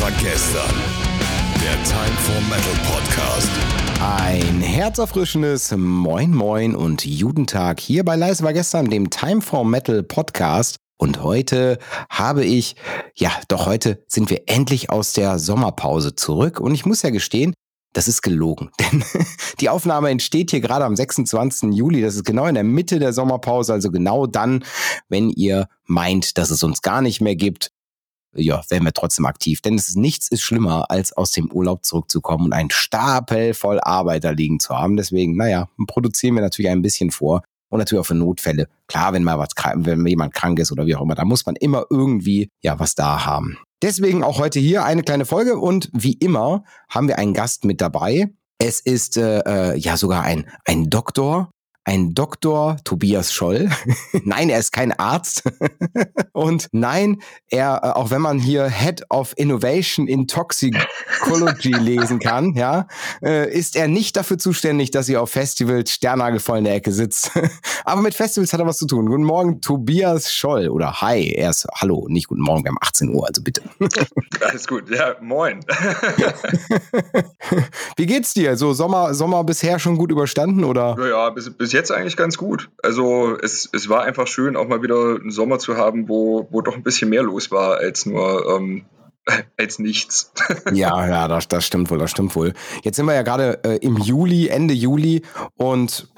war gestern. Der Time for Metal Podcast. Ein herzerfrischendes Moin Moin und Judentag hier bei Leise war gestern, dem Time for Metal Podcast. Und heute habe ich, ja, doch heute sind wir endlich aus der Sommerpause zurück. Und ich muss ja gestehen, das ist gelogen. Denn die Aufnahme entsteht hier gerade am 26. Juli. Das ist genau in der Mitte der Sommerpause, also genau dann, wenn ihr meint, dass es uns gar nicht mehr gibt ja, wären wir trotzdem aktiv. Denn es ist nichts ist schlimmer, als aus dem Urlaub zurückzukommen und einen Stapel voll Arbeiter liegen zu haben. Deswegen, naja, produzieren wir natürlich ein bisschen vor. Und natürlich auch für Notfälle. Klar, wenn mal was wenn jemand krank ist oder wie auch immer, da muss man immer irgendwie ja was da haben. Deswegen auch heute hier eine kleine Folge und wie immer haben wir einen Gast mit dabei. Es ist äh, äh ja sogar ein, ein Doktor ein Doktor Tobias Scholl. nein, er ist kein Arzt. und nein, er, äh, auch wenn man hier Head of Innovation in Toxicology lesen kann, ja, äh, ist er nicht dafür zuständig, dass ihr auf Festivals sternnagelvoll in der Ecke sitzt. Aber mit Festivals hat er was zu tun. Guten Morgen, Tobias Scholl. Oder hi, er ist Hallo, nicht guten Morgen, wir haben 18 Uhr, also bitte. Alles gut, ja, moin. Wie geht's dir? So Sommer, Sommer bisher schon gut überstanden, oder? Ja, ja bis, bis jetzt eigentlich ganz gut. Also es, es war einfach schön, auch mal wieder einen Sommer zu haben, wo, wo doch ein bisschen mehr los war als nur ähm, als nichts. ja, ja, das, das stimmt wohl, das stimmt wohl. Jetzt sind wir ja gerade äh, im Juli, Ende Juli und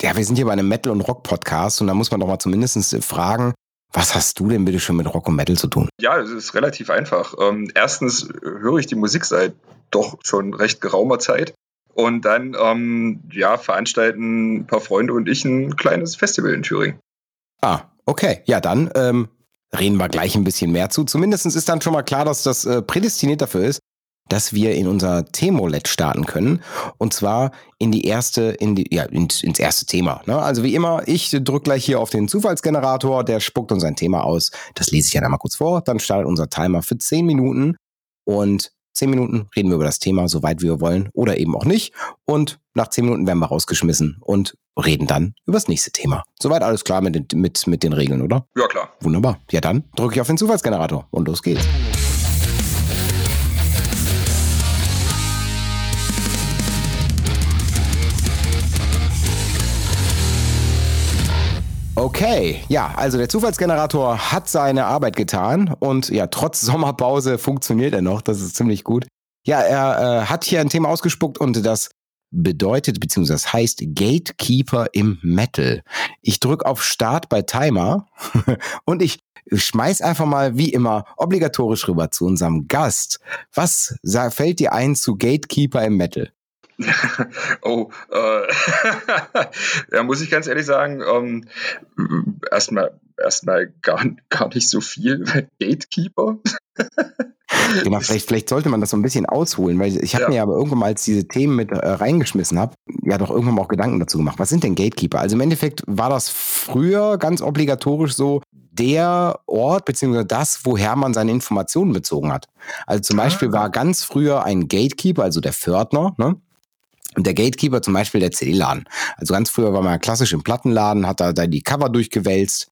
ja, wir sind hier bei einem Metal- und Rock-Podcast und da muss man doch mal zumindest fragen, was hast du denn bitte schon mit Rock und Metal zu tun? Ja, es ist relativ einfach. Ähm, erstens höre ich die Musik seit doch schon recht geraumer Zeit. Und dann, ähm, ja, veranstalten ein paar Freunde und ich ein kleines Festival in Thüringen. Ah, okay. Ja, dann ähm, reden wir gleich ein bisschen mehr zu. Zumindest ist dann schon mal klar, dass das äh, prädestiniert dafür ist, dass wir in unser Themolet starten können. Und zwar in die erste, in die, ja, ins, ins erste Thema. Ne? Also wie immer, ich drücke gleich hier auf den Zufallsgenerator, der spuckt uns ein Thema aus. Das lese ich ja dann mal kurz vor. Dann startet unser Timer für 10 Minuten. Und Zehn Minuten reden wir über das Thema, soweit wir wollen oder eben auch nicht. Und nach zehn Minuten werden wir rausgeschmissen und reden dann über das nächste Thema. Soweit alles klar mit, mit, mit den Regeln, oder? Ja, klar. Wunderbar. Ja, dann drücke ich auf den Zufallsgenerator und los geht's. Okay, ja, also der Zufallsgenerator hat seine Arbeit getan und ja, trotz Sommerpause funktioniert er noch, das ist ziemlich gut. Ja, er äh, hat hier ein Thema ausgespuckt und das bedeutet, beziehungsweise heißt Gatekeeper im Metal. Ich drücke auf Start bei Timer und ich schmeiß einfach mal wie immer obligatorisch rüber zu unserem Gast. Was fällt dir ein zu Gatekeeper im Metal? oh, äh, ja, muss ich ganz ehrlich sagen, ähm, erstmal erstmal gar, gar nicht so viel Gatekeeper. genau, vielleicht, vielleicht sollte man das so ein bisschen ausholen, weil ich habe ja. mir aber irgendwann mal, als diese Themen mit äh, reingeschmissen habe, ja doch irgendwann mal auch Gedanken dazu gemacht. Was sind denn Gatekeeper? Also im Endeffekt war das früher ganz obligatorisch so, der Ort beziehungsweise das, woher man seine Informationen bezogen hat. Also zum Beispiel ah. war ganz früher ein Gatekeeper, also der Pförtner, ne? Und der Gatekeeper zum Beispiel der CD-Laden. Also ganz früher war man klassisch im Plattenladen, hat da, da die Cover durchgewälzt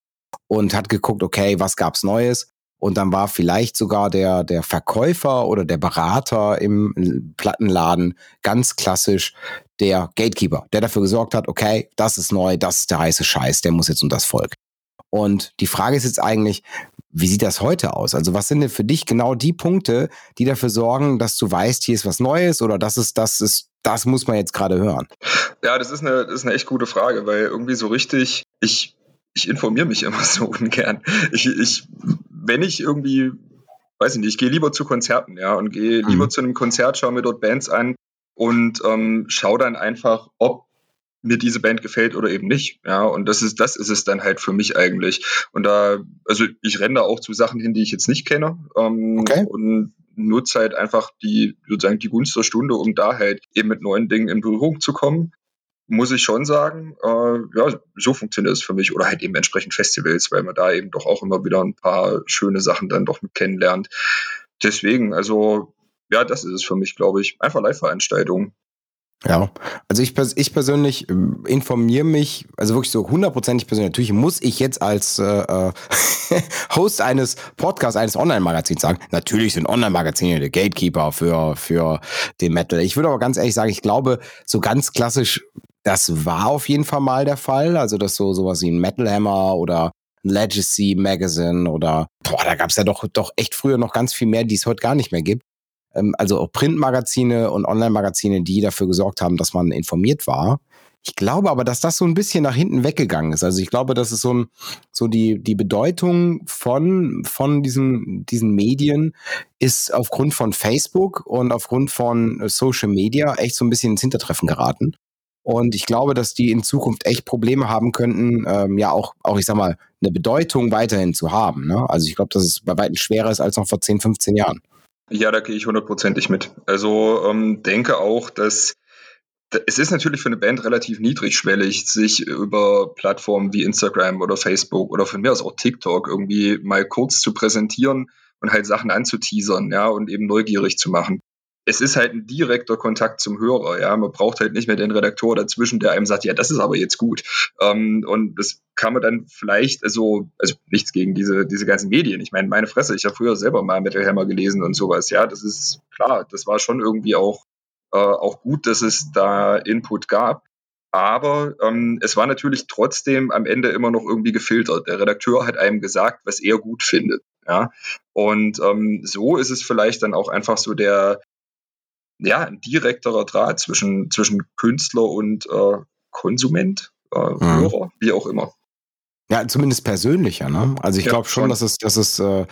und hat geguckt, okay, was gab's Neues? Und dann war vielleicht sogar der, der Verkäufer oder der Berater im Plattenladen ganz klassisch der Gatekeeper, der dafür gesorgt hat, okay, das ist neu, das ist der heiße Scheiß, der muss jetzt um das Volk. Und die Frage ist jetzt eigentlich, wie sieht das heute aus? Also was sind denn für dich genau die Punkte, die dafür sorgen, dass du weißt, hier ist was Neues oder das ist, das ist, das muss man jetzt gerade hören? Ja, das ist eine, das ist eine echt gute Frage, weil irgendwie so richtig, ich, ich informiere mich immer so ungern. Ich, ich, wenn ich irgendwie, weiß ich nicht, ich gehe lieber zu Konzerten, ja, und gehe mhm. lieber zu einem Konzert, schaue mir dort Bands an und ähm, schaue dann einfach, ob mir diese Band gefällt oder eben nicht. Ja, und das ist, das ist es dann halt für mich eigentlich. Und da, also ich renne da auch zu Sachen hin, die ich jetzt nicht kenne. Ähm, okay. Und nutze halt einfach die, sozusagen die Gunst der Stunde, um da halt eben mit neuen Dingen in Berührung zu kommen. Muss ich schon sagen, äh, ja, so funktioniert es für mich. Oder halt eben entsprechend Festivals, weil man da eben doch auch immer wieder ein paar schöne Sachen dann doch mit kennenlernt. Deswegen, also ja, das ist es für mich, glaube ich. Einfach Live-Veranstaltungen. Ja, also ich, ich persönlich äh, informiere mich, also wirklich so hundertprozentig persönlich. Natürlich muss ich jetzt als äh, äh Host eines Podcasts, eines Online-Magazins sagen, natürlich sind Online-Magazine der Gatekeeper für, für den Metal. Ich würde aber ganz ehrlich sagen, ich glaube, so ganz klassisch, das war auf jeden Fall mal der Fall. Also, dass so sowas wie ein Metal Hammer oder Legacy Magazine oder boah, da gab es ja doch, doch echt früher noch ganz viel mehr, die es heute gar nicht mehr gibt ähm, also auch Printmagazine und Online-Magazine, die dafür gesorgt haben, dass man informiert war. Ich glaube aber, dass das so ein bisschen nach hinten weggegangen ist. Also ich glaube, dass es so ein, so die, die Bedeutung von, von diesen, diesen Medien ist aufgrund von Facebook und aufgrund von Social Media echt so ein bisschen ins Hintertreffen geraten. Und ich glaube, dass die in Zukunft echt Probleme haben könnten, ähm, ja auch, auch, ich sag mal, eine Bedeutung weiterhin zu haben. Ne? Also ich glaube, dass es bei weitem schwerer ist als noch vor 10, 15 Jahren. Ja, da gehe ich hundertprozentig mit. Also ähm, denke auch, dass es ist natürlich für eine Band relativ niedrigschwellig, sich über Plattformen wie Instagram oder Facebook oder von mir aus auch TikTok irgendwie mal kurz zu präsentieren und halt Sachen anzuteasern, ja, und eben neugierig zu machen es ist halt ein direkter Kontakt zum Hörer, ja. Man braucht halt nicht mehr den Redaktor dazwischen, der einem sagt, ja, das ist aber jetzt gut. Ähm, und das kann man dann vielleicht, also, also nichts gegen diese, diese ganzen Medien. Ich meine, meine Fresse, ich habe früher selber mal Metal Hammer gelesen und sowas, ja. Das ist klar, das war schon irgendwie auch, äh, auch gut, dass es da Input gab. Aber ähm, es war natürlich trotzdem am Ende immer noch irgendwie gefiltert. Der Redakteur hat einem gesagt, was er gut findet. Ja, und ähm, so ist es vielleicht dann auch einfach so der, ja, ein direkterer Draht zwischen, zwischen Künstler und äh, Konsument, äh, mhm. Hörer, wie auch immer. Ja, zumindest persönlicher, ne? Also ich ja, glaube schon, schon, dass es, dass es, äh,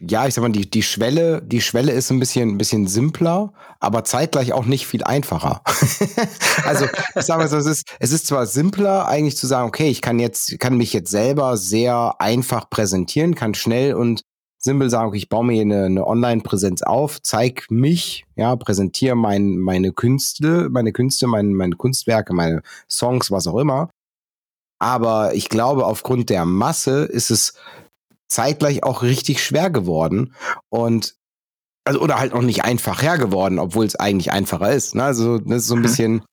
ja, ich sag mal, die, die Schwelle, die Schwelle ist ein bisschen, ein bisschen simpler, aber zeitgleich auch nicht viel einfacher. also ich sag mal so, es ist, es ist zwar simpler, eigentlich zu sagen, okay, ich kann jetzt, kann mich jetzt selber sehr einfach präsentieren, kann schnell und simpel sagen, okay, ich baue mir eine, eine Online-Präsenz auf, zeig mich, ja, präsentiere mein, meine Künste, meine Künste, mein, meine Kunstwerke, meine Songs, was auch immer. Aber ich glaube, aufgrund der Masse ist es zeitgleich auch richtig schwer geworden und also oder halt auch nicht einfach her geworden, obwohl es eigentlich einfacher ist. Ne? Also das ist so ein mhm. bisschen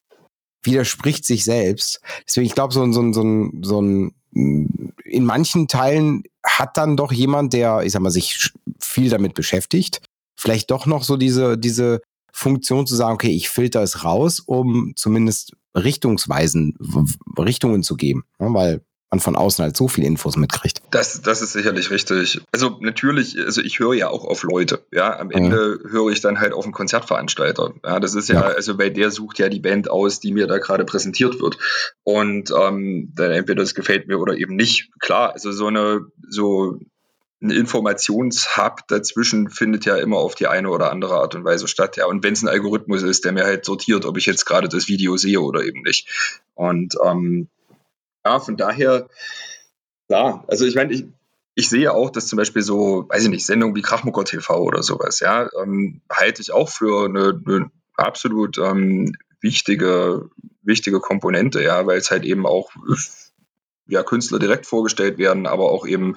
widerspricht sich selbst. Deswegen, ich glaube, so, so, so, so ein in manchen Teilen hat dann doch jemand, der, ich sag mal, sich viel damit beschäftigt, vielleicht doch noch so diese, diese Funktion zu sagen, okay, ich filter es raus, um zumindest Richtungsweisen, Richtungen zu geben. Ja, weil man von außen halt so viel Infos mitkriegt. Das, das ist sicherlich richtig. Also natürlich, also ich höre ja auch auf Leute. Ja, am Ende mhm. höre ich dann halt auf einen Konzertveranstalter. Ja, das ist ja, ja, also bei der sucht ja die Band aus, die mir da gerade präsentiert wird. Und ähm, dann entweder das gefällt mir oder eben nicht. Klar, also so eine, so ein Informationshub dazwischen findet ja immer auf die eine oder andere Art und Weise statt. Ja, und wenn es ein Algorithmus ist, der mir halt sortiert, ob ich jetzt gerade das Video sehe oder eben nicht. Und ähm, ja, von daher, ja, also ich meine, ich, ich sehe auch, dass zum Beispiel so, weiß ich nicht, Sendungen wie Krachmucker TV oder sowas, ja, ähm, halte ich auch für eine, eine absolut ähm, wichtige, wichtige Komponente, ja, weil es halt eben auch ja, Künstler direkt vorgestellt werden, aber auch eben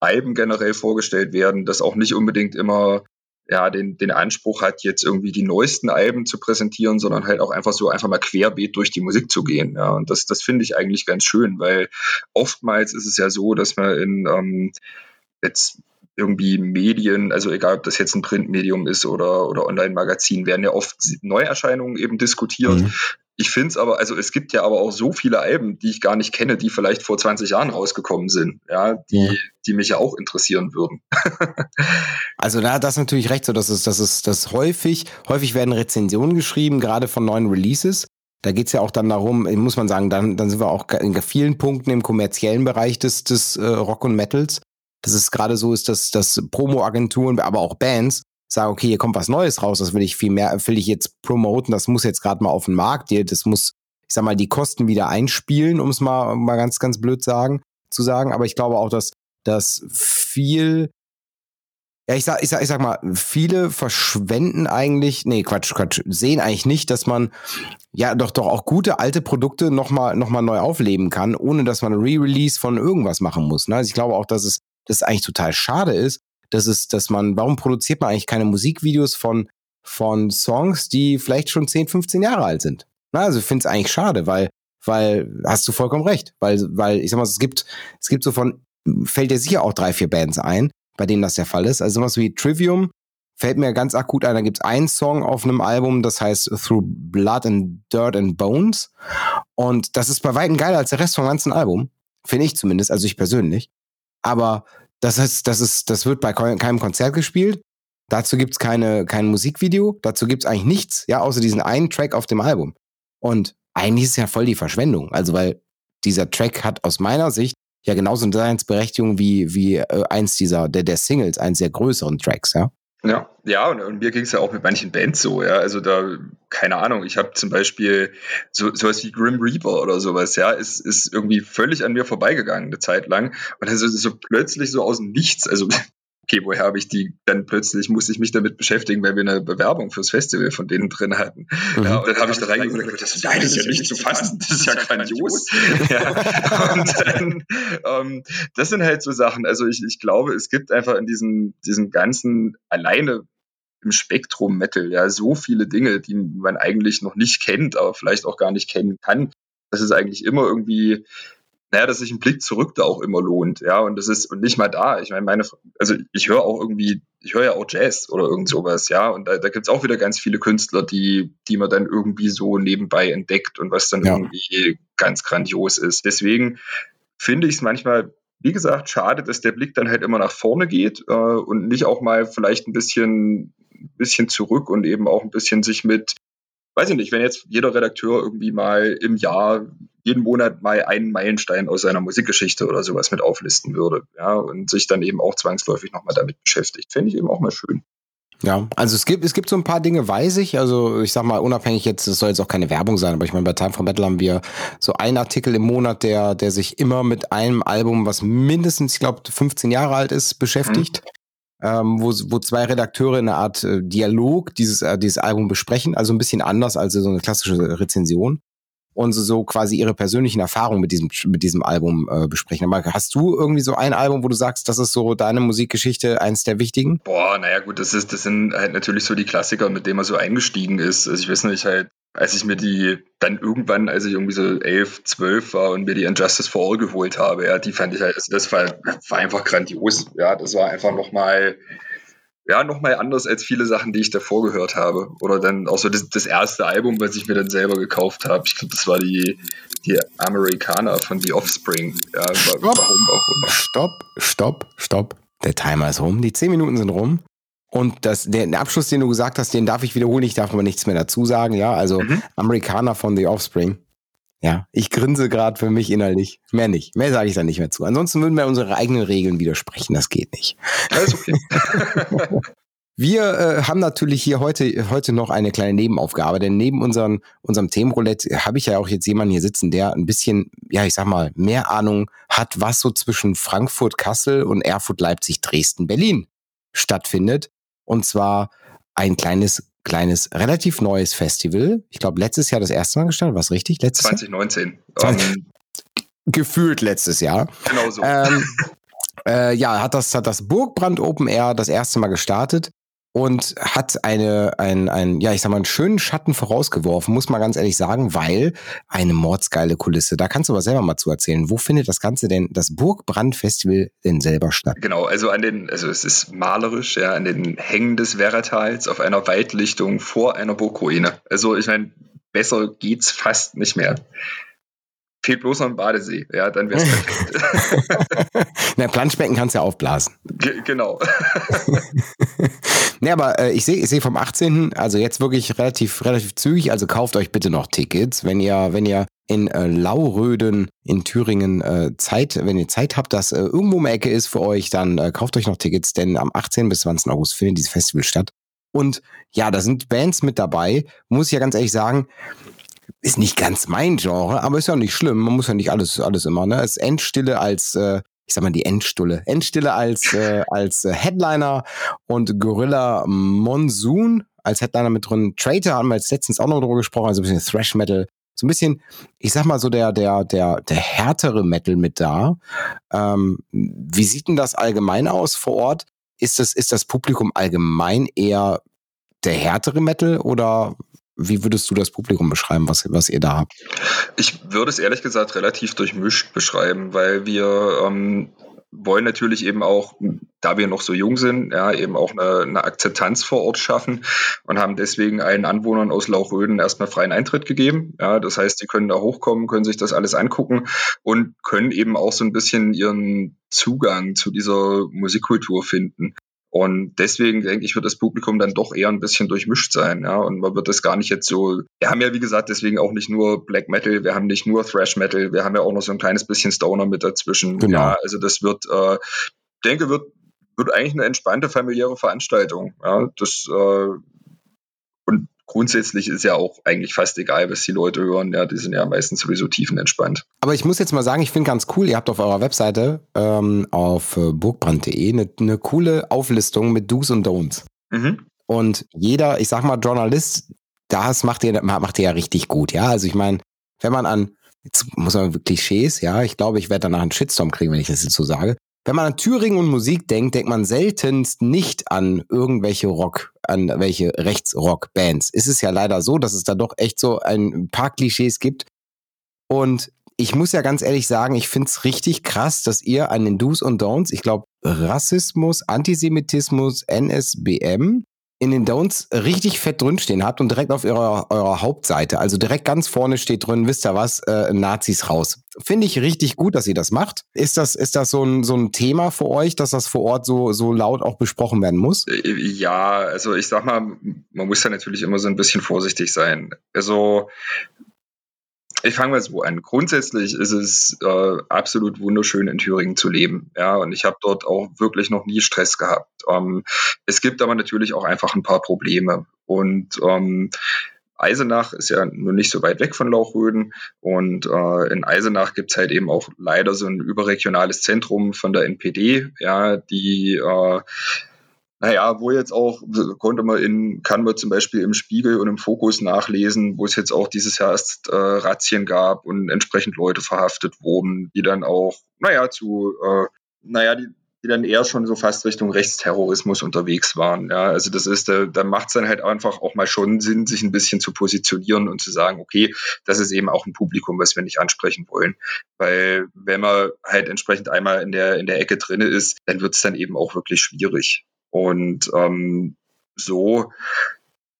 Alben generell vorgestellt werden, das auch nicht unbedingt immer ja, den, den Anspruch hat, jetzt irgendwie die neuesten Alben zu präsentieren, sondern halt auch einfach so einfach mal querbeet durch die Musik zu gehen. Ja, und das, das finde ich eigentlich ganz schön, weil oftmals ist es ja so, dass man in ähm, jetzt irgendwie Medien, also egal ob das jetzt ein Printmedium ist oder, oder Online-Magazin, werden ja oft Neuerscheinungen eben diskutiert. Mhm. Ich finde es aber, also es gibt ja aber auch so viele Alben, die ich gar nicht kenne, die vielleicht vor 20 Jahren rausgekommen sind, ja, die, ja. die mich ja auch interessieren würden. also da hat das natürlich recht, so dass es, dass es, dass häufig, häufig werden Rezensionen geschrieben, gerade von neuen Releases. Da geht's ja auch dann darum, muss man sagen, dann, dann sind wir auch in vielen Punkten im kommerziellen Bereich des, des äh, Rock und Metals. Dass es gerade so ist, dass, dass Promo-Agenturen, aber auch Bands sage, okay, hier kommt was Neues raus, das will ich viel mehr, will ich jetzt promoten, das muss jetzt gerade mal auf den Markt, das muss, ich sag mal, die Kosten wieder einspielen, um es mal, mal ganz, ganz blöd sagen, zu sagen. Aber ich glaube auch, dass, dass viel, ja, ich sag, ich sag, ich sag mal, viele verschwenden eigentlich, nee, Quatsch, Quatsch, sehen eigentlich nicht, dass man ja doch doch auch gute alte Produkte nochmal noch mal neu aufleben kann, ohne dass man ein Re-Release von irgendwas machen muss. Ne? Also ich glaube auch, dass es, dass es eigentlich total schade ist, dass es, dass man, warum produziert man eigentlich keine Musikvideos von, von Songs, die vielleicht schon 10, 15 Jahre alt sind? Na, also ich finde es eigentlich schade, weil, weil, hast du vollkommen recht, weil, weil, ich sag mal, es gibt, es gibt so von, fällt dir sicher auch drei, vier Bands ein, bei denen das der Fall ist. Also sowas wie Trivium fällt mir ganz akut ein. Da gibt es einen Song auf einem Album, das heißt Through Blood and Dirt and Bones. Und das ist bei weitem geiler als der Rest vom ganzen Album. Finde ich zumindest, also ich persönlich. Aber das ist, das ist, das wird bei keinem Konzert gespielt. Dazu gibt's keine, kein Musikvideo. Dazu gibt's eigentlich nichts, ja, außer diesen einen Track auf dem Album. Und eigentlich ist es ja voll die Verschwendung. Also, weil dieser Track hat aus meiner Sicht ja genauso eine Daseinsberechtigung wie, wie äh, eins dieser, der, der Singles, eins der größeren Tracks, ja. Ja, ja, und, und mir ging es ja auch mit manchen Bands so, ja. Also da, keine Ahnung, ich habe zum Beispiel so sowas wie Grim Reaper oder sowas, ja, ist, ist irgendwie völlig an mir vorbeigegangen eine Zeit lang. Und dann so, so plötzlich so aus dem Nichts, also okay, woher habe ich die dann plötzlich, musste ich mich damit beschäftigen, weil wir eine Bewerbung fürs Festival von denen drin hatten. Mhm. Ja, und dann habe ich da reingeguckt und gedacht, das, das ist ja nicht zu fassen, das ist ja grandios. ja, und dann, ähm, das sind halt so Sachen, also ich, ich glaube, es gibt einfach in diesem, diesem ganzen, alleine im Spektrum Metal, ja, so viele Dinge, die man eigentlich noch nicht kennt, aber vielleicht auch gar nicht kennen kann. Das ist eigentlich immer irgendwie naja, dass sich ein Blick zurück da auch immer lohnt, ja, und das ist, und nicht mal da. Ich meine, meine, also ich höre auch irgendwie, ich höre ja auch Jazz oder irgend sowas, ja, und da, da gibt es auch wieder ganz viele Künstler, die, die man dann irgendwie so nebenbei entdeckt und was dann ja. irgendwie ganz grandios ist. Deswegen finde ich es manchmal, wie gesagt, schade, dass der Blick dann halt immer nach vorne geht äh, und nicht auch mal vielleicht ein bisschen, bisschen zurück und eben auch ein bisschen sich mit weiß ich nicht, wenn jetzt jeder Redakteur irgendwie mal im Jahr jeden Monat mal einen Meilenstein aus seiner Musikgeschichte oder sowas mit auflisten würde, ja, und sich dann eben auch zwangsläufig nochmal damit beschäftigt, fände ich eben auch mal schön. Ja, also es gibt, es gibt so ein paar Dinge, weiß ich. Also ich sag mal, unabhängig jetzt, das soll jetzt auch keine Werbung sein, aber ich meine, bei Time for Metal haben wir so einen Artikel im Monat, der, der sich immer mit einem Album, was mindestens, ich glaube, 15 Jahre alt ist, beschäftigt. Mhm. Ähm, wo, wo zwei Redakteure in einer Art äh, Dialog dieses, äh, dieses Album besprechen, also ein bisschen anders als so eine klassische Rezension und so, so quasi ihre persönlichen Erfahrungen mit diesem, mit diesem Album äh, besprechen. Aber hast du irgendwie so ein Album, wo du sagst, das ist so deine Musikgeschichte, eins der wichtigen? Boah, naja, gut, das ist, das sind halt natürlich so die Klassiker, mit denen man so eingestiegen ist. Also ich weiß nicht, halt, als ich mir die dann irgendwann, als ich irgendwie so elf, zwölf war und mir die Injustice for All geholt habe, ja, die fand ich halt, also das war, war einfach grandios. Ja, das war einfach nochmal, ja, nochmal anders als viele Sachen, die ich davor gehört habe. Oder dann auch so das, das erste Album, was ich mir dann selber gekauft habe. Ich glaube, das war die, die Amerikaner von The Offspring. Ja, warum, warum? Stopp, stopp, stopp. Der Timer ist rum. Die zehn Minuten sind rum. Und das, den Abschluss, den du gesagt hast, den darf ich wiederholen. Ich darf aber nichts mehr dazu sagen. Ja, also mhm. Amerikaner von The Offspring. Ja, ich grinse gerade für mich innerlich. Mehr nicht. Mehr sage ich da nicht mehr zu. Ansonsten würden wir unsere eigenen Regeln widersprechen. Das geht nicht. Alles okay. Wir äh, haben natürlich hier heute, heute noch eine kleine Nebenaufgabe, denn neben unseren, unserem Themenroulette habe ich ja auch jetzt jemanden hier sitzen, der ein bisschen, ja, ich sag mal, mehr Ahnung hat, was so zwischen Frankfurt, Kassel und Erfurt, Leipzig, Dresden, Berlin stattfindet. Und zwar ein kleines kleines, relativ neues Festival. Ich glaube, letztes Jahr das erste Mal gestartet. Was richtig? Letztes 2019. Jahr? 2019. Um, gefühlt letztes Jahr. Genau so. Ähm, äh, ja, hat das, hat das Burgbrand Open Air das erste Mal gestartet und hat eine, ein, ein, ja, ich sag mal, einen schönen Schatten vorausgeworfen, muss man ganz ehrlich sagen, weil eine mordsgeile Kulisse. Da kannst du aber selber mal zu erzählen. Wo findet das Ganze denn, das Burgbrand-Festival denn selber statt? Genau, also an den, also es ist malerisch, ja, an den Hängen des Werratals auf einer Waldlichtung vor einer Burgruine. Also ich meine, besser geht's fast nicht mehr. Fehlt bloß noch ein Badesee, ja, dann wäre es perfekt. Na, Planschbecken kannst du ja aufblasen. G genau. ne, aber äh, ich sehe ich seh vom 18. also jetzt wirklich relativ, relativ zügig, also kauft euch bitte noch Tickets, wenn ihr, wenn ihr in äh, Lauröden in Thüringen äh, Zeit, wenn ihr Zeit habt, dass äh, irgendwo um Ecke ist für euch, dann äh, kauft euch noch Tickets, denn am 18. bis 20. August findet dieses Festival statt. Und ja, da sind Bands mit dabei, muss ich ja ganz ehrlich sagen, ist nicht ganz mein Genre, aber ist ja nicht schlimm. Man muss ja nicht alles, alles immer, ne? Es ist Endstille als, äh, ich sag mal die Endstulle. Endstille als, äh, als äh, Headliner und Gorilla Monsoon als Headliner mit drin. Traitor haben wir jetzt letztens auch noch drüber gesprochen, also ein bisschen Thrash Metal. So ein bisschen, ich sag mal so der, der, der, der härtere Metal mit da. Ähm, wie sieht denn das allgemein aus vor Ort? Ist das, ist das Publikum allgemein eher der härtere Metal oder wie würdest du das Publikum beschreiben, was, was ihr da habt? Ich würde es ehrlich gesagt relativ durchmischt beschreiben, weil wir ähm, wollen natürlich eben auch, da wir noch so jung sind, ja, eben auch eine, eine Akzeptanz vor Ort schaffen und haben deswegen allen Anwohnern aus Lauchröden erstmal freien Eintritt gegeben. Ja, das heißt, die können da hochkommen, können sich das alles angucken und können eben auch so ein bisschen ihren Zugang zu dieser Musikkultur finden. Und deswegen denke ich, wird das Publikum dann doch eher ein bisschen durchmischt sein, ja. Und man wird das gar nicht jetzt so. Wir haben ja, wie gesagt, deswegen auch nicht nur Black Metal, wir haben nicht nur Thrash Metal, wir haben ja auch noch so ein kleines bisschen Stoner mit dazwischen. Genau. Ja, also das wird, äh, denke, wird, wird eigentlich eine entspannte familiäre Veranstaltung. Ja, das äh, und grundsätzlich ist ja auch eigentlich fast egal, was die Leute hören. Ja, die sind ja meistens sowieso tiefenentspannt. Aber ich muss jetzt mal sagen, ich finde ganz cool, ihr habt auf eurer Webseite ähm, auf äh, burgbrand.de eine, eine coole Auflistung mit Do's und Don'ts. Mhm. Und jeder, ich sag mal, Journalist, das macht ihr, macht ihr ja richtig gut, ja. Also ich meine, wenn man an, jetzt muss man wirklich Klischees, ja, ich glaube, ich werde danach einen Shitstorm kriegen, wenn ich das jetzt so sage. Wenn man an Thüringen und Musik denkt, denkt man seltenst nicht an irgendwelche Rock, an welche Rechtsrock-Bands. Ist es ja leider so, dass es da doch echt so ein paar Klischees gibt. Und ich muss ja ganz ehrlich sagen, ich finde es richtig krass, dass ihr an den Do's und Don'ts, ich glaube, Rassismus, Antisemitismus, NSBM, in den Don'ts richtig fett drinstehen habt und direkt auf eurer, eurer Hauptseite, also direkt ganz vorne steht drin, wisst ihr was, äh, Nazis raus. Finde ich richtig gut, dass ihr das macht. Ist das, ist das so ein, so ein Thema für euch, dass das vor Ort so, so laut auch besprochen werden muss? Äh, ja, also ich sag mal, man muss ja natürlich immer so ein bisschen vorsichtig sein. Also ich fange mal so an. Grundsätzlich ist es äh, absolut wunderschön, in Thüringen zu leben. Ja, und ich habe dort auch wirklich noch nie Stress gehabt. Ähm, es gibt aber natürlich auch einfach ein paar Probleme. Und ähm, Eisenach ist ja nur nicht so weit weg von Lauchröden und äh, in Eisenach gibt's halt eben auch leider so ein überregionales Zentrum von der NPD, ja, die äh, naja, wo jetzt auch, konnte man in, kann man zum Beispiel im Spiegel und im Fokus nachlesen, wo es jetzt auch dieses Jahr erst äh, Razzien gab und entsprechend Leute verhaftet wurden, die dann auch, naja, zu, äh, naja, die, die dann eher schon so fast Richtung Rechtsterrorismus unterwegs waren. Ja, also das ist, da, da macht es dann halt einfach auch mal schon Sinn, sich ein bisschen zu positionieren und zu sagen, okay, das ist eben auch ein Publikum, was wir nicht ansprechen wollen. Weil wenn man halt entsprechend einmal in der, in der Ecke drinne ist, dann wird es dann eben auch wirklich schwierig. Und ähm, so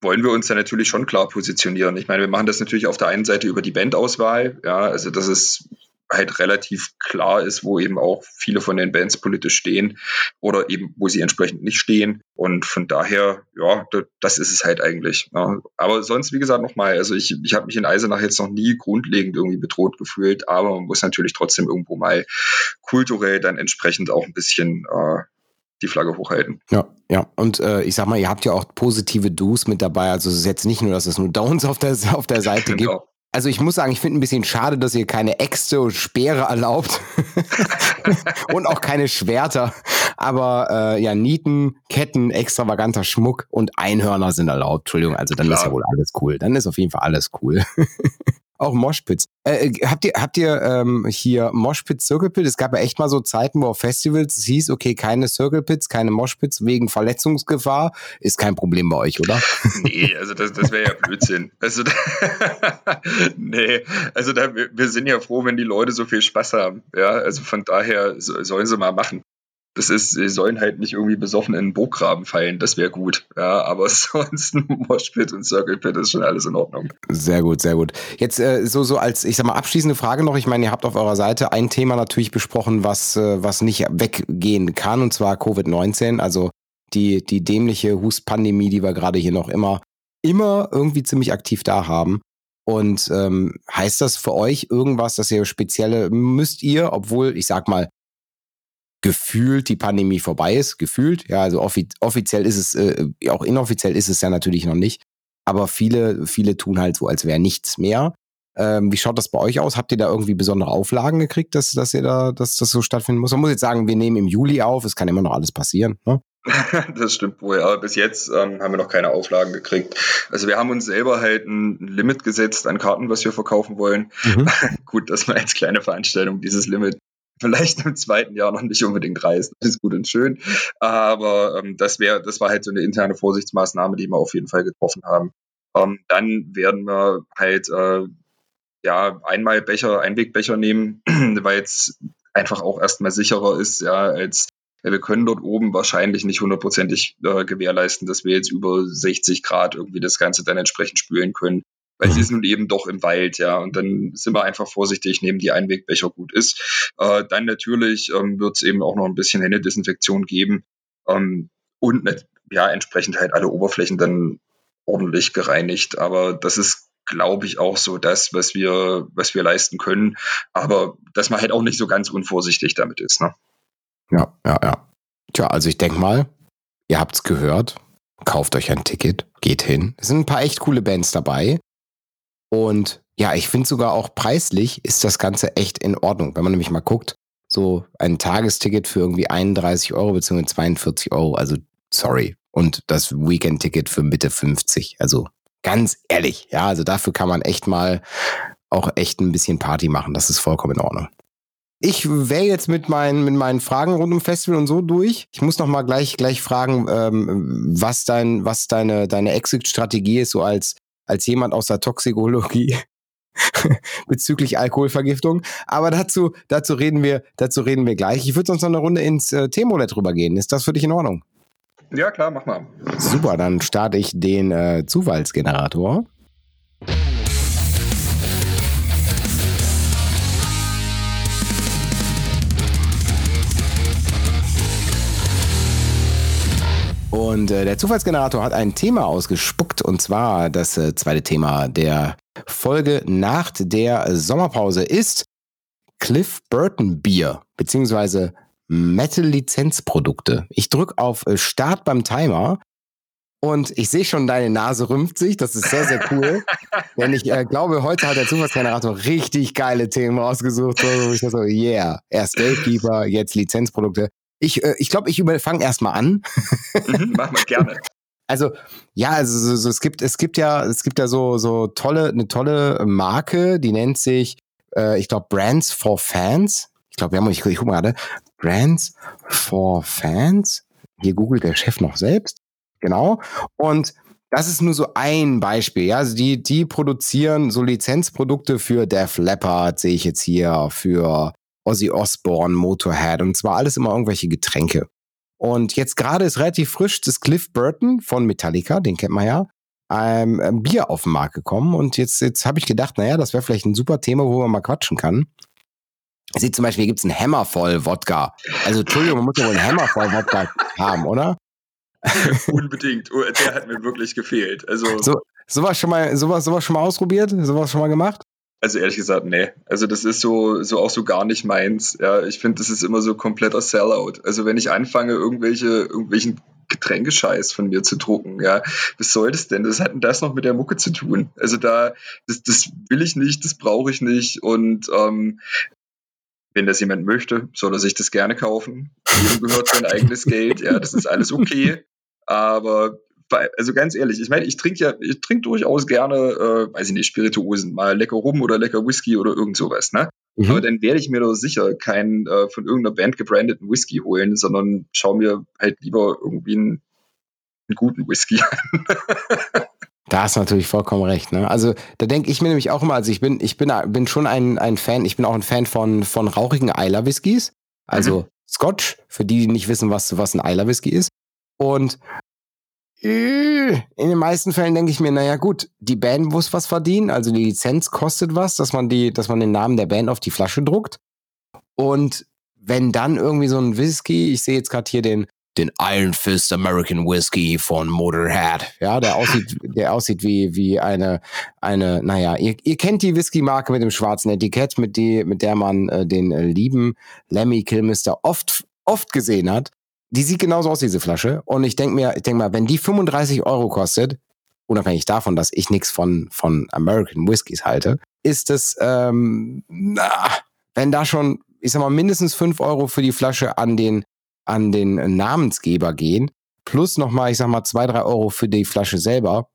wollen wir uns dann natürlich schon klar positionieren. Ich meine, wir machen das natürlich auf der einen Seite über die Bandauswahl, ja, also dass es halt relativ klar ist, wo eben auch viele von den Bands politisch stehen oder eben wo sie entsprechend nicht stehen. Und von daher, ja, das ist es halt eigentlich. Ja. Aber sonst, wie gesagt, nochmal, also ich, ich habe mich in Eisenach jetzt noch nie grundlegend irgendwie bedroht gefühlt, aber man muss natürlich trotzdem irgendwo mal kulturell dann entsprechend auch ein bisschen äh, die Flagge hochhalten. Ja, ja. Und äh, ich sag mal, ihr habt ja auch positive Do's mit dabei. Also es ist jetzt nicht nur, dass es nur Downs auf der, auf der Seite genau. gibt. Also ich muss sagen, ich finde ein bisschen schade, dass ihr keine Äxte und Speere erlaubt und auch keine Schwerter. Aber äh, ja, Nieten, Ketten, extravaganter Schmuck und Einhörner sind erlaubt. Entschuldigung, also dann Klar. ist ja wohl alles cool. Dann ist auf jeden Fall alles cool. auch Moshpits. Äh, äh, habt ihr, habt ihr ähm, hier Moshpits, Circle Pit? Es gab ja echt mal so Zeiten, wo auf Festivals es hieß, okay, keine Circle Pits, keine Moshpits wegen Verletzungsgefahr. Ist kein Problem bei euch, oder? Nee, also das, das wäre ja Blödsinn. Also, nee, also da, wir sind ja froh, wenn die Leute so viel Spaß haben. Ja, also von daher sollen sie mal machen das ist, sie sollen halt nicht irgendwie besoffen in einen Burggraben fallen, das wäre gut. Ja, aber sonst Moshpit und Circle Pit ist schon alles in Ordnung. Sehr gut, sehr gut. Jetzt äh, so, so als, ich sag mal, abschließende Frage noch. Ich meine, ihr habt auf eurer Seite ein Thema natürlich besprochen, was, äh, was nicht weggehen kann, und zwar Covid-19, also die, die dämliche Hustpandemie, die wir gerade hier noch immer, immer irgendwie ziemlich aktiv da haben. Und ähm, heißt das für euch irgendwas, dass ihr spezielle, müsst ihr, obwohl, ich sag mal, gefühlt die Pandemie vorbei ist, gefühlt. Ja, also offi offiziell ist es, äh, auch inoffiziell ist es ja natürlich noch nicht. Aber viele, viele tun halt so, als wäre nichts mehr. Ähm, wie schaut das bei euch aus? Habt ihr da irgendwie besondere Auflagen gekriegt, dass, dass ihr da, dass das so stattfinden muss? Man muss jetzt sagen, wir nehmen im Juli auf, es kann immer noch alles passieren. Ne? das stimmt wohl, aber bis jetzt ähm, haben wir noch keine Auflagen gekriegt. Also wir haben uns selber halt ein Limit gesetzt an Karten, was wir verkaufen wollen. Mhm. Gut, dass man als kleine Veranstaltung dieses Limit vielleicht im zweiten Jahr noch nicht unbedingt reisen. Das ist gut und schön. Aber ähm, das wäre, das war halt so eine interne Vorsichtsmaßnahme, die wir auf jeden Fall getroffen haben. Ähm, dann werden wir halt äh, ja einmal Becher, Einwegbecher nehmen, weil es einfach auch erstmal sicherer ist, ja, als wir können dort oben wahrscheinlich nicht hundertprozentig äh, gewährleisten, dass wir jetzt über 60 Grad irgendwie das Ganze dann entsprechend spülen können. Weil mhm. ist nun eben doch im Wald, ja. Und dann sind wir einfach vorsichtig, nehmen die Einwegbecher gut ist. Äh, dann natürlich ähm, wird es eben auch noch ein bisschen Händedesinfektion geben. Ähm, und ja, entsprechend halt alle Oberflächen dann ordentlich gereinigt. Aber das ist glaube ich, auch so das, was wir, was wir leisten können. Aber dass man halt auch nicht so ganz unvorsichtig damit ist. Ne? Ja, ja, ja. Tja, also ich denke mal, ihr habt es gehört. Kauft euch ein Ticket, geht hin. Es sind ein paar echt coole Bands dabei. Und ja, ich finde sogar auch preislich ist das Ganze echt in Ordnung. Wenn man nämlich mal guckt, so ein Tagesticket für irgendwie 31 Euro bzw. 42 Euro. Also sorry. Und das Weekend-Ticket für Mitte 50. Also ganz ehrlich, ja, also dafür kann man echt mal auch echt ein bisschen Party machen. Das ist vollkommen in Ordnung. Ich wäre jetzt mit meinen, mit meinen Fragen rund um Festival und so durch. Ich muss noch mal gleich, gleich fragen, ähm, was dein, was deine, deine Exit-Strategie ist, so als, als jemand aus der Toxikologie bezüglich Alkoholvergiftung. Aber dazu, dazu reden wir, dazu reden wir gleich. Ich würde sonst noch eine Runde ins äh, Themenroulette rübergehen. Ist das für dich in Ordnung? Ja, klar, mach mal. Super, dann starte ich den äh, Zufallsgenerator. Und äh, der Zufallsgenerator hat ein Thema ausgespuckt und zwar das äh, zweite Thema der Folge nach der Sommerpause ist Cliff Burton Bier beziehungsweise Metal-Lizenzprodukte. Ich drücke auf äh, Start beim Timer und ich sehe schon, deine Nase rümpft sich. Das ist sehr, sehr cool. Denn ich äh, glaube, heute hat der Zufallsgenerator richtig geile Themen ausgesucht. So, ich so, yeah, erst Gatekeeper, jetzt Lizenzprodukte. Ich, äh, ich glaube, ich fange erstmal an. mhm, mach mal gerne. Also ja, also so, so, es gibt es gibt ja es gibt ja so so tolle eine tolle Marke, die nennt sich äh, ich glaube Brands for Fans. Ich glaube, wir haben ich, ich guck mal gerade Brands for Fans. Hier googelt der Chef noch selbst. Genau. Und das ist nur so ein Beispiel. Ja, also die, die produzieren so Lizenzprodukte für Def Leppard, sehe ich jetzt hier, für Ozzy Osbourne, Motorhead und zwar alles immer irgendwelche Getränke. Und jetzt gerade ist relativ frisch das Cliff Burton von Metallica, den kennt man ja, ein, ein Bier auf den Markt gekommen. Und jetzt, jetzt habe ich gedacht, naja, das wäre vielleicht ein super Thema, wo man mal quatschen kann. Sieht zum Beispiel, hier gibt's einen Hammervoll Wodka. Also, Entschuldigung, man muss ja wohl einen Hammervoll Wodka haben, oder? Unbedingt. Oh, der hat mir wirklich gefehlt. Also. So, sowas schon mal, sowas, sowas schon mal ausprobiert? Sowas schon mal gemacht? Also ehrlich gesagt, nee. Also das ist so, so auch so gar nicht meins. Ja, ich finde, das ist immer so kompletter Sellout. Also wenn ich anfange, irgendwelche, irgendwelchen Getränkescheiß von mir zu drucken, ja, was soll das denn? Das hat denn das noch mit der Mucke zu tun? Also da, das, das will ich nicht, das brauche ich nicht und ähm, wenn das jemand möchte, soll er sich das gerne kaufen. Jedem gehört sein eigenes Geld. Ja, das ist alles okay. Aber also ganz ehrlich, ich meine, ich trinke ja, ich trinke durchaus gerne, äh, weiß ich nicht, Spirituosen, mal lecker Rum oder lecker Whisky oder irgend sowas, ne? Mhm. Aber dann werde ich mir doch sicher keinen äh, von irgendeiner Band gebrandeten Whisky holen, sondern schaue mir halt lieber irgendwie einen, einen guten Whisky an. Da hast du natürlich vollkommen recht. Ne? Also da denke ich mir nämlich auch immer, also ich bin, ich bin, bin schon ein, ein Fan, ich bin auch ein Fan von, von rauchigen Eiler Whiskys. Also mhm. Scotch, für die, die nicht wissen, was, was ein Eiler Whisky ist. Und in den meisten Fällen denke ich mir, naja gut, die Band muss was verdienen, also die Lizenz kostet was, dass man die, dass man den Namen der Band auf die Flasche druckt. Und wenn dann irgendwie so ein Whisky, ich sehe jetzt gerade hier den, den Iron Fist American Whiskey von Motorhead, ja, der aussieht, der aussieht wie, wie eine, eine, naja, ihr, ihr kennt die Whisky-Marke mit dem schwarzen Etikett, mit die, mit der man äh, den äh, lieben Lemmy Kilmister oft, oft gesehen hat die sieht genauso aus, diese Flasche. Und ich denke mir, ich denke mal, wenn die 35 Euro kostet, unabhängig davon, dass ich nichts von, von American Whiskys halte, ist es, ähm, na, wenn da schon, ich sag mal, mindestens 5 Euro für die Flasche an den, an den Namensgeber gehen, plus nochmal, ich sag mal, 2, 3 Euro für die Flasche selber,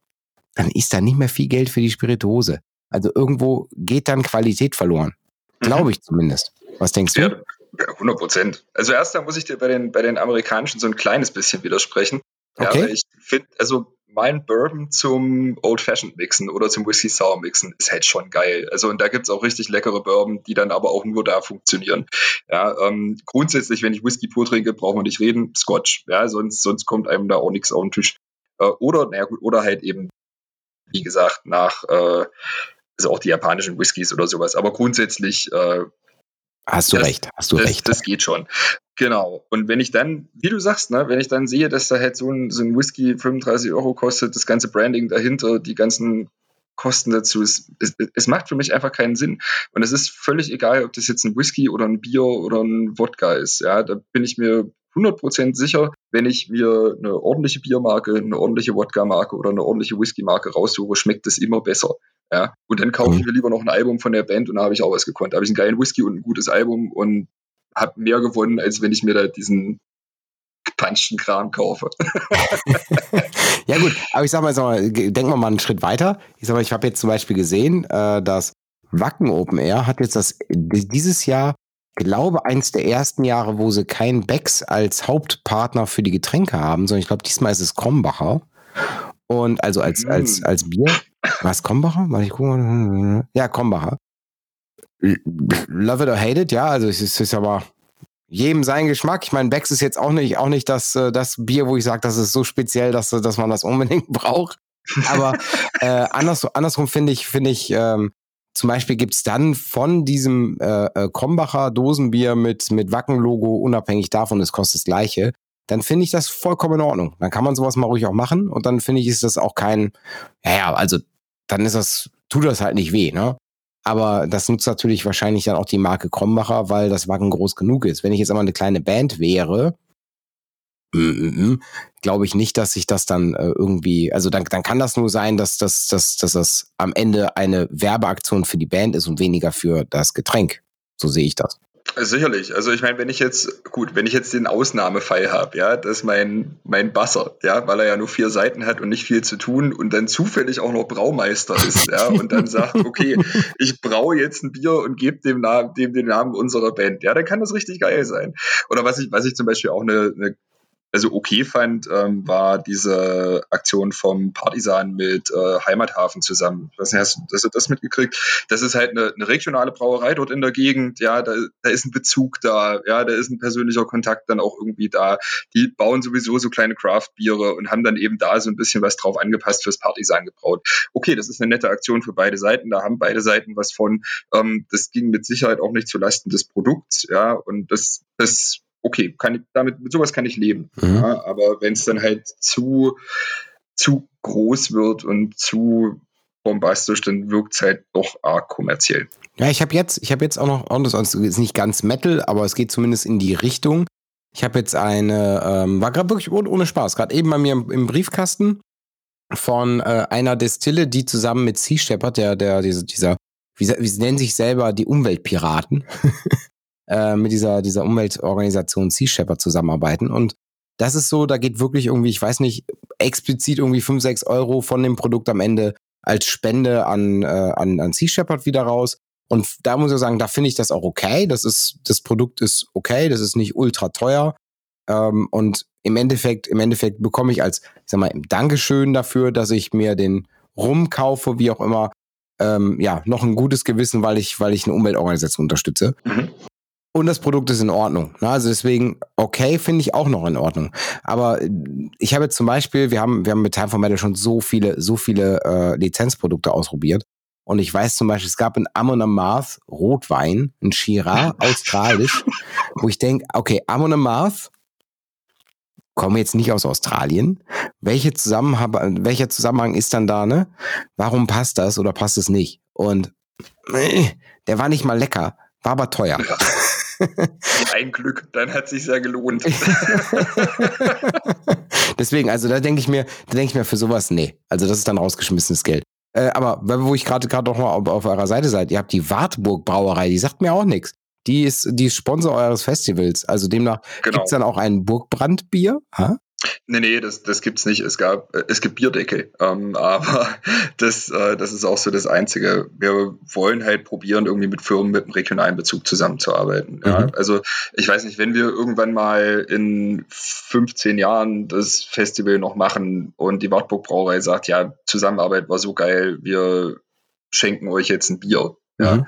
dann ist da nicht mehr viel Geld für die Spirituose. Also irgendwo geht dann Qualität verloren. Glaube mhm. ich zumindest. Was denkst du? Ja, 100 Prozent. Also erst da muss ich dir bei den, bei den amerikanischen so ein kleines bisschen widersprechen. Okay. Ja, ich finde, also normalen Bourbon zum Old Fashioned mixen oder zum Whisky Sour mixen, ist halt schon geil. Also und da gibt's auch richtig leckere Bourbon, die dann aber auch nur da funktionieren. Ja, ähm, grundsätzlich, wenn ich Whisky pur trinke, braucht man nicht reden, Scotch. Ja, sonst, sonst kommt einem da auch nichts auf den Tisch. Äh, oder, naja gut, oder halt eben, wie gesagt, nach äh, also auch die japanischen Whiskys oder sowas. Aber grundsätzlich äh, Hast du das, recht, hast du das, recht. Das geht schon. Genau. Und wenn ich dann, wie du sagst, ne, wenn ich dann sehe, dass da halt so ein, so ein Whisky 35 Euro kostet, das ganze Branding dahinter, die ganzen Kosten dazu, es, es, es macht für mich einfach keinen Sinn. Und es ist völlig egal, ob das jetzt ein Whisky oder ein Bier oder ein Wodka ist. Ja, da bin ich mir 100% sicher, wenn ich mir eine ordentliche Biermarke, eine ordentliche Wodka-Marke oder eine ordentliche Whisky-Marke raussuche, schmeckt es immer besser. Ja, und dann kaufe ich mir lieber noch ein Album von der Band und da habe ich auch was gekonnt. Da habe ich einen geilen Whisky und ein gutes Album und habe mehr gewonnen, als wenn ich mir da diesen gepanschten Kram kaufe. ja gut, aber ich sag mal, sag mal, denken wir mal einen Schritt weiter. Ich sag mal, ich habe jetzt zum Beispiel gesehen, äh, dass Wacken Open Air hat jetzt das dieses Jahr, glaube eins der ersten Jahre, wo sie keinen Becks als Hauptpartner für die Getränke haben, sondern ich glaube, diesmal ist es Krombacher. Und also als, mm. als, als Bier. Was, Krombacher? Warte, ich gucke Ja, Krombacher. Love it or hate it, ja, also es ist, ist aber jedem sein Geschmack. Ich meine, Becks ist jetzt auch nicht, auch nicht das, äh, das Bier, wo ich sage, das ist so speziell, dass, dass man das unbedingt braucht. Aber äh, anders, andersrum finde ich, finde ich, ähm, zum Beispiel gibt's dann von diesem äh, äh, Krombacher Dosenbier mit, mit Wacken-Logo, unabhängig davon, es kostet das gleiche, dann finde ich das vollkommen in Ordnung. Dann kann man sowas mal ruhig auch machen und dann finde ich, ist das auch kein, ja, also dann ist das, tut das halt nicht weh, ne? Aber das nutzt natürlich wahrscheinlich dann auch die Marke Krombacher, weil das Wagen groß genug ist. Wenn ich jetzt aber eine kleine Band wäre, mm, mm, mm, glaube ich nicht, dass sich das dann äh, irgendwie, also dann, dann kann das nur sein, dass, dass, dass, dass das am Ende eine Werbeaktion für die Band ist und weniger für das Getränk. So sehe ich das. Sicherlich. Also ich meine, wenn ich jetzt, gut, wenn ich jetzt den Ausnahmefall habe, ja, dass mein, mein Basser, ja, weil er ja nur vier Seiten hat und nicht viel zu tun und dann zufällig auch noch Braumeister ist, ja, und dann sagt, okay, ich braue jetzt ein Bier und gebe dem, Namen, dem den Namen unserer Band, ja, dann kann das richtig geil sein. Oder was ich, was ich zum Beispiel auch eine, eine also okay fand, ähm, war diese Aktion vom Partisan mit äh, Heimathafen zusammen. Nicht, hast, hast du das mitgekriegt? Das ist halt eine, eine regionale Brauerei dort in der Gegend. Ja, da, da ist ein Bezug da. Ja, da ist ein persönlicher Kontakt dann auch irgendwie da. Die bauen sowieso so kleine Craft-Biere und haben dann eben da so ein bisschen was drauf angepasst fürs Partisan gebraut. Okay, das ist eine nette Aktion für beide Seiten. Da haben beide Seiten was von. Ähm, das ging mit Sicherheit auch nicht zulasten des Produkts. Ja, und das, das okay, kann ich, damit, mit sowas kann ich leben. Mhm. Ja, aber wenn es dann halt zu, zu groß wird und zu bombastisch, dann wirkt es halt doch arg kommerziell. Ja, ich habe jetzt, ich habe jetzt auch noch, das ist nicht ganz Metal, aber es geht zumindest in die Richtung. Ich habe jetzt eine, ähm, war gerade wirklich ohne Spaß, gerade eben bei mir im, im Briefkasten von äh, einer Destille, die zusammen mit Sea Shepherd, der, der, dieser, dieser wie, wie sie nennen sich selber die Umweltpiraten, äh, mit dieser, dieser Umweltorganisation Sea Shepherd zusammenarbeiten. Und das ist so, da geht wirklich irgendwie, ich weiß nicht, explizit irgendwie 5, 6 Euro von dem Produkt am Ende als Spende an, äh, an, an Sea Shepherd wieder raus. Und da muss ich sagen, da finde ich das auch okay. Das ist, das Produkt ist okay, das ist nicht ultra teuer. Ähm, und im Endeffekt, im Endeffekt bekomme ich als, ich sag mal, Dankeschön dafür, dass ich mir den rumkaufe, wie auch immer, ähm, ja, noch ein gutes Gewissen, weil ich, weil ich eine Umweltorganisation unterstütze. Mhm und das Produkt ist in Ordnung. Also deswegen, okay, finde ich auch noch in Ordnung. Aber ich habe jetzt zum Beispiel, wir haben, wir haben mit Time for Metal schon so viele, so viele äh, Lizenzprodukte ausprobiert. Und ich weiß zum Beispiel, es gab ein Amon Amarth Rotwein, ein Shiraz, australisch, wo ich denke, okay, Amon Amarth kommen jetzt nicht aus Australien. Welche Zusammenhang, welcher Zusammenhang ist dann da, ne? Warum passt das oder passt es nicht? Und äh, der war nicht mal lecker, war aber teuer. Ja. Ein Glück, dann hat sich ja gelohnt. Deswegen, also da denke ich mir, da denke ich mir für sowas, nee. Also das ist dann rausgeschmissenes Geld. Äh, aber wo ich gerade gerade noch mal auf, auf, eurer Seite seid, ihr habt die Wartburg Brauerei, die sagt mir auch nichts. Die ist die ist Sponsor eures Festivals. Also demnach genau. gibt's dann auch ein Burgbrandbier. Ha? Nee, nee, das, das gibt's nicht. Es gab, es gibt Bierdeckel, ähm, aber das, äh, das ist auch so das Einzige. Wir wollen halt probieren, irgendwie mit Firmen mit einem regionalen Bezug zusammenzuarbeiten. Mhm. Ja? Also ich weiß nicht, wenn wir irgendwann mal in 15 Jahren das Festival noch machen und die Wartburg Brauerei sagt, ja, Zusammenarbeit war so geil, wir schenken euch jetzt ein Bier. Ja. Mhm.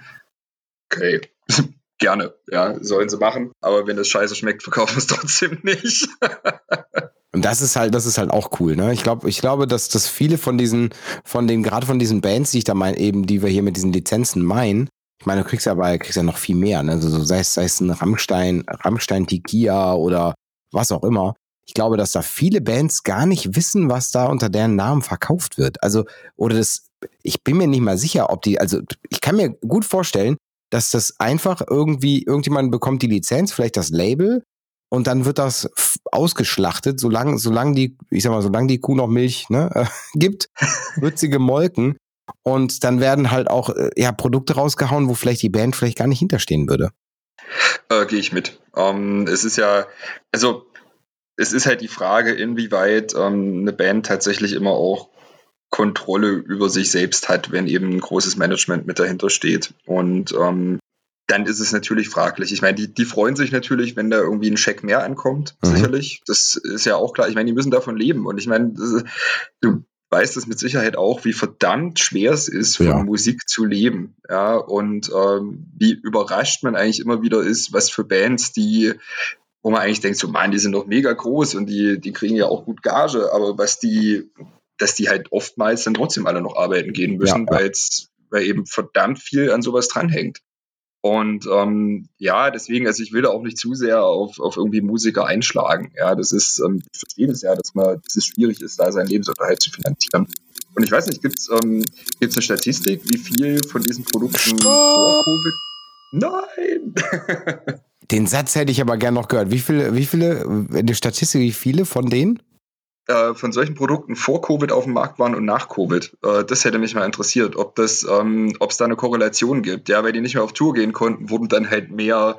Okay, gerne, ja, sollen sie machen. Aber wenn es scheiße schmeckt, verkaufen wir es trotzdem nicht. Und das ist halt, das ist halt auch cool, ne? Ich glaube, ich glaube, dass, dass viele von diesen, von den, gerade von diesen Bands, die ich da meine, eben, die wir hier mit diesen Lizenzen meinen, ich meine, du kriegst ja aber, kriegst ja noch viel mehr, ne? Also, sei es, sei es ein Rammstein, Rammstein Tikia oder was auch immer. Ich glaube, dass da viele Bands gar nicht wissen, was da unter deren Namen verkauft wird. Also, oder das, ich bin mir nicht mal sicher, ob die, also, ich kann mir gut vorstellen, dass das einfach irgendwie, irgendjemand bekommt die Lizenz, vielleicht das Label, und dann wird das ausgeschlachtet, solange, solange die, ich sag mal, solange die Kuh noch Milch ne, äh, gibt, wird sie gemolken. Und dann werden halt auch äh, ja, Produkte rausgehauen, wo vielleicht die Band vielleicht gar nicht hinterstehen würde. Äh, Gehe ich mit. Ähm, es ist ja, also es ist halt die Frage, inwieweit ähm, eine Band tatsächlich immer auch Kontrolle über sich selbst hat, wenn eben ein großes Management mit dahinter steht. Und ähm, dann ist es natürlich fraglich. Ich meine, die, die freuen sich natürlich, wenn da irgendwie ein Scheck mehr ankommt, mhm. sicherlich. Das ist ja auch klar. Ich meine, die müssen davon leben. Und ich meine, ist, du weißt es mit Sicherheit auch, wie verdammt schwer es ist, von ja. Musik zu leben. Ja, und ähm, wie überrascht man eigentlich immer wieder ist, was für Bands, die wo man eigentlich denkt, so, man, die sind doch mega groß und die, die kriegen ja auch gut Gage, aber was die, dass die halt oftmals dann trotzdem alle noch arbeiten gehen müssen, ja, ja. weil eben verdammt viel an sowas dranhängt. Und ähm, ja, deswegen, also ich will da auch nicht zu sehr auf, auf irgendwie Musiker einschlagen. Ja, das ist, ähm, ich verstehe das ja, dass man, dass es schwierig ist, da seinen Lebensunterhalt zu finanzieren. Und ich weiß nicht, gibt es ähm, gibt's eine Statistik, wie viel von diesen Produkten vor Covid? Nein! Den Satz hätte ich aber gern noch gehört. Wie viele, wie viele, eine Statistik, wie viele von denen? Äh, von solchen Produkten vor Covid auf dem Markt waren und nach Covid. Äh, das hätte mich mal interessiert, ob das, ähm, ob es da eine Korrelation gibt. Ja, weil die nicht mehr auf Tour gehen konnten, wurden dann halt mehr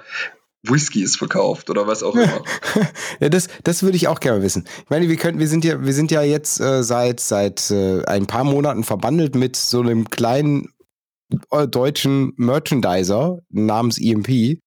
Whiskys verkauft oder was auch immer. ja, das, das würde ich auch gerne wissen. Ich meine, wir können, wir sind ja, wir sind ja jetzt äh, seit seit äh, ein paar Monaten verbandelt mit so einem kleinen äh, deutschen Merchandiser namens EMP.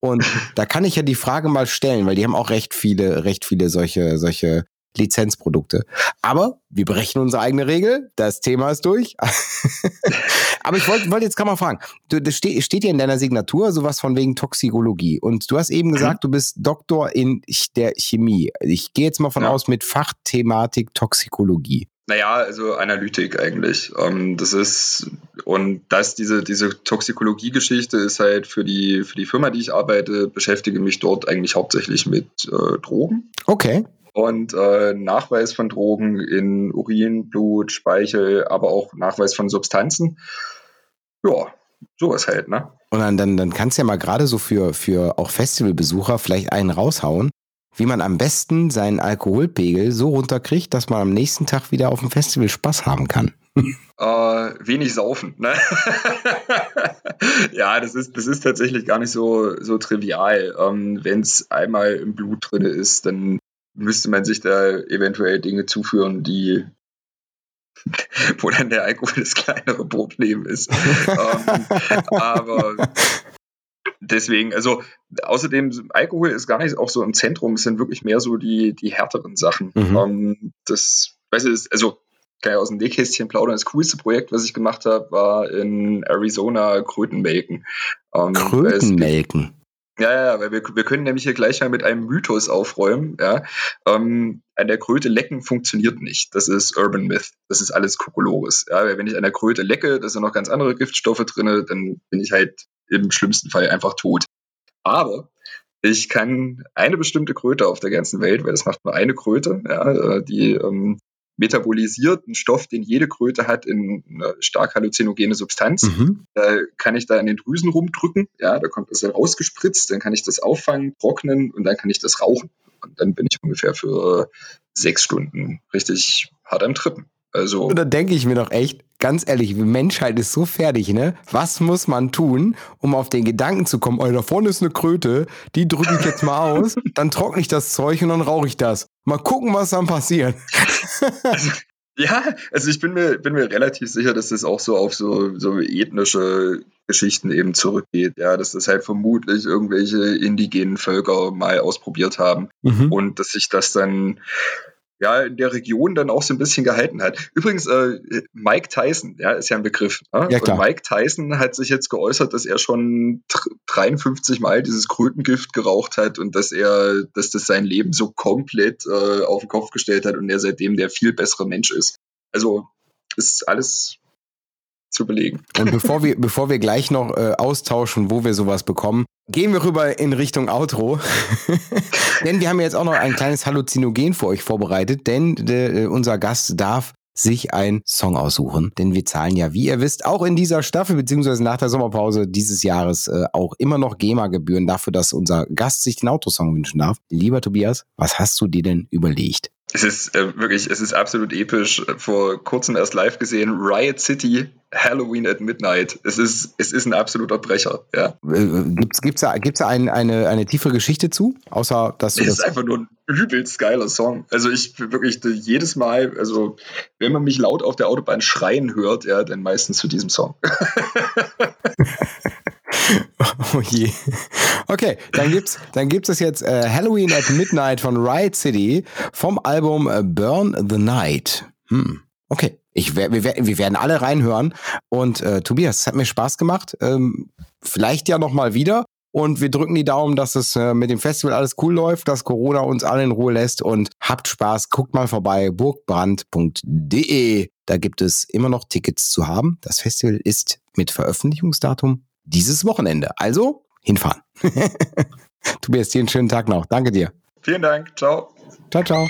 Und da kann ich ja die Frage mal stellen, weil die haben auch recht viele, recht viele solche, solche Lizenzprodukte. Aber wir brechen unsere eigene Regel. Das Thema ist durch. Aber ich wollte wollt jetzt gerade mal fragen. Du, das steht, steht ja in deiner Signatur sowas von wegen Toxikologie. Und du hast eben gesagt, du bist Doktor in der Chemie. Ich gehe jetzt mal von ja. aus mit Fachthematik Toxikologie. Naja, also Analytik eigentlich. Ähm, das ist, und das, diese, diese Toxikologie-Geschichte ist halt für die, für die Firma, die ich arbeite, beschäftige mich dort eigentlich hauptsächlich mit äh, Drogen. Okay und äh, Nachweis von Drogen in Urin, Blut, Speichel, aber auch Nachweis von Substanzen. Ja, sowas halt, ne? Und dann, dann, dann kannst du ja mal gerade so für, für auch Festivalbesucher vielleicht einen raushauen, wie man am besten seinen Alkoholpegel so runterkriegt, dass man am nächsten Tag wieder auf dem Festival Spaß haben kann. Äh, wenig saufen. Ne? ja, das ist, das ist tatsächlich gar nicht so, so trivial. Ähm, Wenn es einmal im Blut drin ist, dann müsste man sich da eventuell Dinge zuführen, die wo dann der Alkohol das kleinere Problem ist. ähm, aber deswegen, also außerdem, Alkohol ist gar nicht auch so im Zentrum, es sind wirklich mehr so die, die härteren Sachen. Mhm. Ähm, das, weißt du, also kann ich aus dem Nähkästchen plaudern. Das coolste Projekt, was ich gemacht habe, war in Arizona Krötenmelken. Ähm, Krötenmelken? Ja, ja, weil wir, wir können nämlich hier gleich mal mit einem Mythos aufräumen. Ja. Ähm, an der Kröte lecken funktioniert nicht. Das ist Urban Myth. Das ist alles Kokolores. Ja, wenn ich an der Kröte lecke, da sind noch ganz andere Giftstoffe drin, dann bin ich halt im schlimmsten Fall einfach tot. Aber ich kann eine bestimmte Kröte auf der ganzen Welt, weil das macht nur eine Kröte, ja, äh, die ähm, metabolisiert einen Stoff, den jede Kröte hat, in eine stark halluzinogene Substanz. Mhm. Da kann ich da in den Drüsen rumdrücken, ja, da kommt das dann rausgespritzt, dann kann ich das auffangen, trocknen und dann kann ich das rauchen. Und dann bin ich ungefähr für sechs Stunden richtig hart am Trippen. Also. Und da denke ich mir doch echt, ganz ehrlich, die Menschheit ist so fertig, ne? Was muss man tun, um auf den Gedanken zu kommen, oh, da vorne ist eine Kröte, die drücke ich jetzt mal aus, dann trockne ich das Zeug und dann rauche ich das. Mal gucken, was dann passiert. Also, ja, also ich bin mir, bin mir relativ sicher, dass das auch so auf so, so ethnische Geschichten eben zurückgeht. Ja, dass das halt vermutlich irgendwelche indigenen Völker mal ausprobiert haben mhm. und dass sich das dann ja, in der Region dann auch so ein bisschen gehalten hat. Übrigens, äh, Mike Tyson, ja, ist ja ein Begriff. Ne? Ja, klar. Und Mike Tyson hat sich jetzt geäußert, dass er schon 53 Mal dieses Krötengift geraucht hat und dass er, dass das sein Leben so komplett äh, auf den Kopf gestellt hat und er seitdem der viel bessere Mensch ist. Also ist alles zu belegen. Und bevor wir, bevor wir gleich noch äh, austauschen, wo wir sowas bekommen, gehen wir rüber in Richtung Outro. denn wir haben jetzt auch noch ein kleines Halluzinogen für euch vorbereitet, denn äh, unser Gast darf sich einen Song aussuchen. Denn wir zahlen ja, wie ihr wisst, auch in dieser Staffel beziehungsweise nach der Sommerpause dieses Jahres äh, auch immer noch GEMA-Gebühren dafür, dass unser Gast sich den Autosong wünschen darf. Lieber Tobias, was hast du dir denn überlegt? Es ist äh, wirklich, es ist absolut episch. Vor kurzem erst live gesehen, Riot City, Halloween at Midnight. Es ist, es ist ein absoluter Brecher, ja. Äh, gibt's, gibt's da, gibt's da ein, eine, eine tiefere Geschichte zu? Außer, dass du es das ist einfach nur ein übelst geiler Song. Also ich wirklich jedes Mal, also wenn man mich laut auf der Autobahn schreien hört, ja, dann meistens zu diesem Song. Oh je. Okay, dann gibt's, dann gibt's es jetzt äh, Halloween at Midnight von Riot City vom Album äh, Burn the Night. Hm. Okay, ich, wir, wir, werden alle reinhören. Und äh, Tobias, es hat mir Spaß gemacht. Ähm, vielleicht ja noch mal wieder. Und wir drücken die Daumen, dass es äh, mit dem Festival alles cool läuft, dass Corona uns alle in Ruhe lässt. Und habt Spaß, guckt mal vorbei, burgbrand.de. Da gibt es immer noch Tickets zu haben. Das Festival ist mit Veröffentlichungsdatum dieses Wochenende. Also hinfahren. Tobias, dir einen schönen Tag noch. Danke dir. Vielen Dank. Ciao. Ciao, ciao.